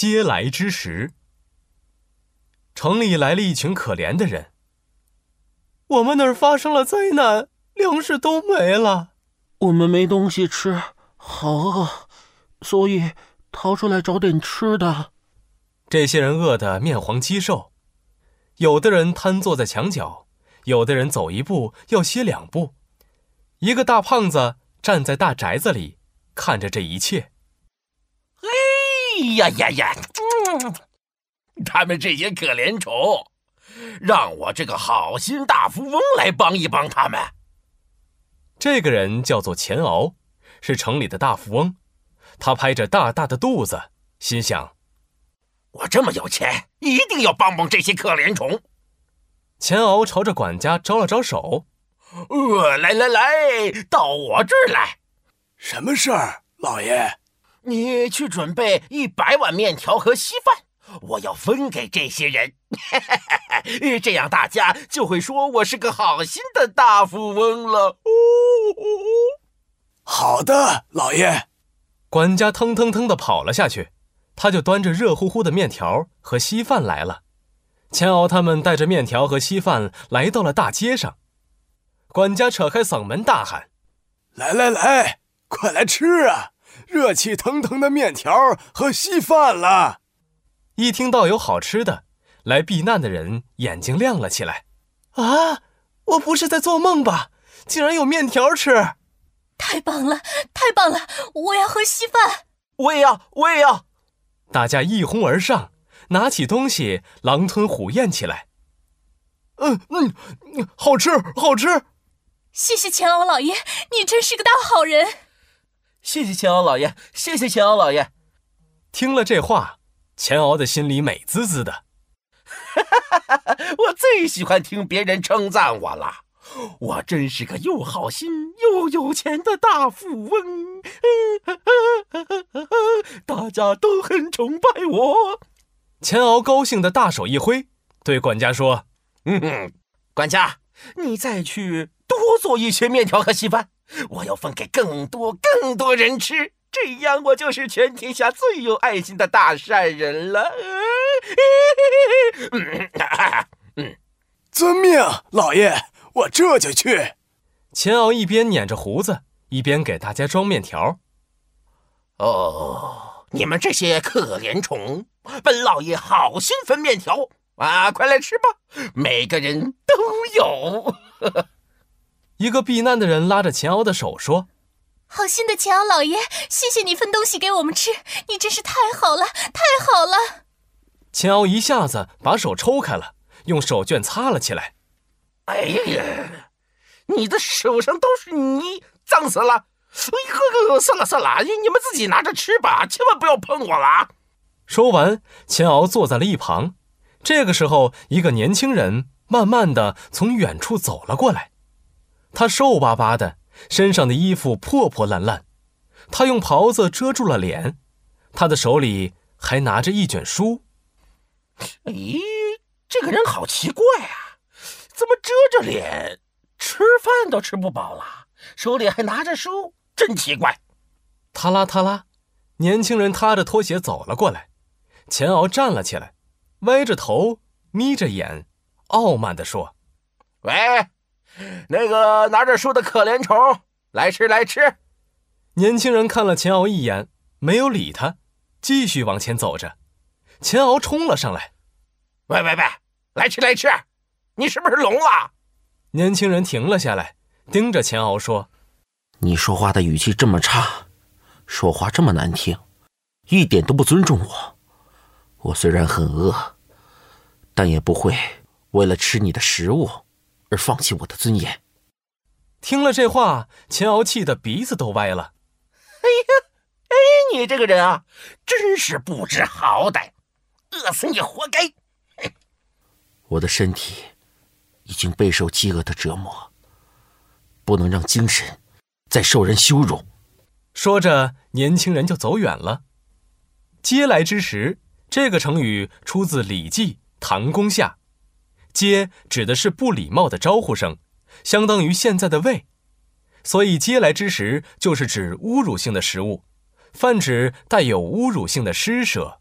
嗟来之时，城里来了一群可怜的人。我们那儿发生了灾难，粮食都没了，我们没东西吃，好饿，所以逃出来找点吃的。这些人饿得面黄肌瘦，有的人瘫坐在墙角，有的人走一步要歇两步。一个大胖子站在大宅子里，看着这一切。哎呀呀呀！嗯，他们这些可怜虫，让我这个好心大富翁来帮一帮他们。这个人叫做钱敖，是城里的大富翁。他拍着大大的肚子，心想：我这么有钱，一定要帮帮这些可怜虫。钱敖朝着管家招了招手：“呃，来来来，到我这儿来。什么事儿，老爷？”你去准备一百碗面条和稀饭，我要分给这些人，这样大家就会说我是个好心的大富翁了。哦，好的，老爷。管家腾腾腾的跑了下去，他就端着热乎乎的面条和稀饭来了。钱敖他们带着面条和稀饭来到了大街上，管家扯开嗓门大喊：“来来来，快来吃啊！”热气腾腾的面条和稀饭了。一听到有好吃的，来避难的人眼睛亮了起来。啊，我不是在做梦吧？竟然有面条吃！太棒了，太棒了！我要喝稀饭。我也要，我也要。大家一哄而上，拿起东西狼吞虎咽起来。嗯嗯，好吃，好吃。谢谢钱敖老爷，你真是个大好人。谢谢钱敖老爷，谢谢钱敖老爷。听了这话，钱敖的心里美滋滋的。我最喜欢听别人称赞我了，我真是个又好心又有钱的大富翁。大家都很崇拜我。钱敖高兴的大手一挥，对管家说：“嗯，管家，你再去多做一些面条和稀饭。”我要分给更多更多人吃，这样我就是全天下最有爱心的大善人了。嗯，遵命，老爷，我这就去。钱敖一边捻着胡子，一边给大家装面条。哦，你们这些可怜虫，本老爷好心分面条啊，快来吃吧，每个人都有。一个避难的人拉着钱敖的手说：“好心的钱敖老爷，谢谢你分东西给我们吃，你真是太好了，太好了。”钱敖一下子把手抽开了，用手绢擦了起来。“哎呀，你的手上都是泥，脏死了！哎呦，算了算了，你们自己拿着吃吧，千万不要碰我了。”说完，钱敖坐在了一旁。这个时候，一个年轻人慢慢的从远处走了过来。他瘦巴巴的，身上的衣服破破烂烂，他用袍子遮住了脸，他的手里还拿着一卷书。咦，这个人好奇怪啊，怎么遮着脸，吃饭都吃不饱了，手里还拿着书，真奇怪。他拉他拉，年轻人踏着拖鞋走了过来，钱敖站了起来，歪着头，眯着眼，傲慢地说：“喂。” 那个拿着书的可怜虫，来吃来吃。年轻人看了钱敖一眼，没有理他，继续往前走着。钱敖冲了上来：“喂喂喂，来吃来吃！你是不是聋了？”年轻人停了下来，盯着钱敖说：“你说话的语气这么差，说话这么难听，一点都不尊重我。我虽然很饿，但也不会为了吃你的食物。”而放弃我的尊严。听了这话，秦敖气得鼻子都歪了。哎呀，哎，你这个人啊，真是不知好歹，饿死你活该！我的身体已经备受饥饿的折磨，不能让精神再受人羞辱。说着，年轻人就走远了。嗟来之时，这个成语出自《礼记·唐公下》。嗟指的是不礼貌的招呼声，相当于现在的喂，所以嗟来之食就是指侮辱性的食物，泛指带有侮辱性的施舍。